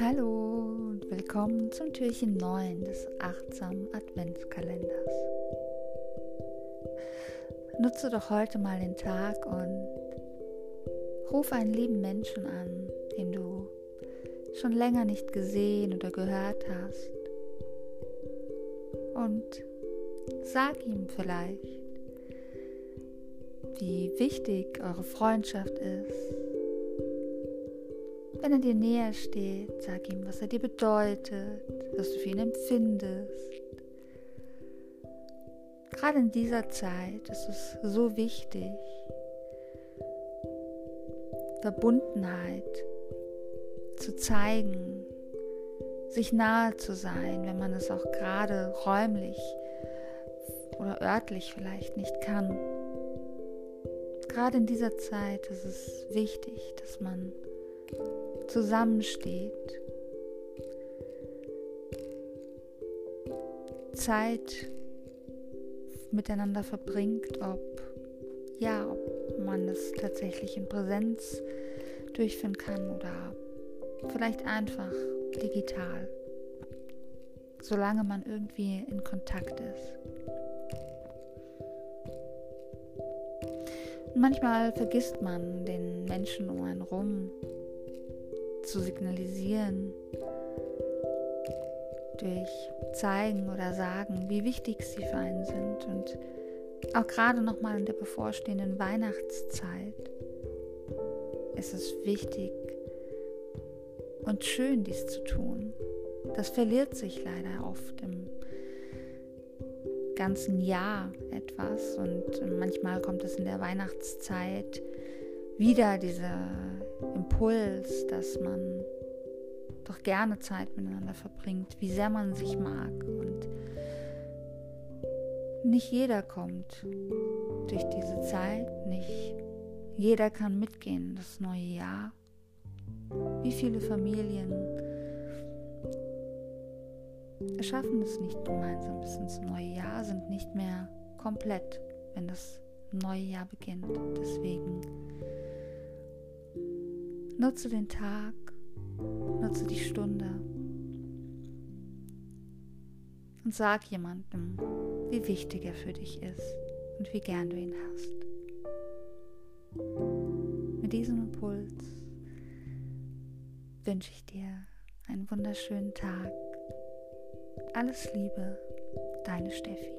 Hallo und willkommen zum Türchen 9 des achtsamen Adventskalenders. Nutze doch heute mal den Tag und ruf einen lieben Menschen an, den du schon länger nicht gesehen oder gehört hast. Und sag ihm vielleicht, wie wichtig eure Freundschaft ist wenn er dir näher steht, sag ihm, was er dir bedeutet, was du für ihn empfindest. Gerade in dieser Zeit ist es so wichtig, Verbundenheit zu zeigen, sich nahe zu sein, wenn man es auch gerade räumlich oder örtlich vielleicht nicht kann. Gerade in dieser Zeit ist es wichtig, dass man zusammensteht. Zeit miteinander verbringt, ob ja, ob man es tatsächlich in Präsenz durchführen kann oder vielleicht einfach digital, solange man irgendwie in Kontakt ist. Manchmal vergisst man den Menschen um einen rum zu signalisieren, durch zeigen oder sagen, wie wichtig sie für einen sind und auch gerade nochmal in der bevorstehenden Weihnachtszeit ist es wichtig und schön, dies zu tun. Das verliert sich leider oft im ganzen Jahr etwas und manchmal kommt es in der Weihnachtszeit wieder dieser Impuls, dass man doch gerne Zeit miteinander verbringt, wie sehr man sich mag. Und nicht jeder kommt durch diese Zeit, nicht jeder kann mitgehen, das neue Jahr. Wie viele Familien schaffen es nicht gemeinsam bis ins neue Jahr, sind nicht mehr komplett, wenn das neue Jahr beginnt. Deswegen Nutze den Tag, nutze die Stunde und sag jemandem, wie wichtig er für dich ist und wie gern du ihn hast. Mit diesem Impuls wünsche ich dir einen wunderschönen Tag. Alles Liebe, deine Steffi.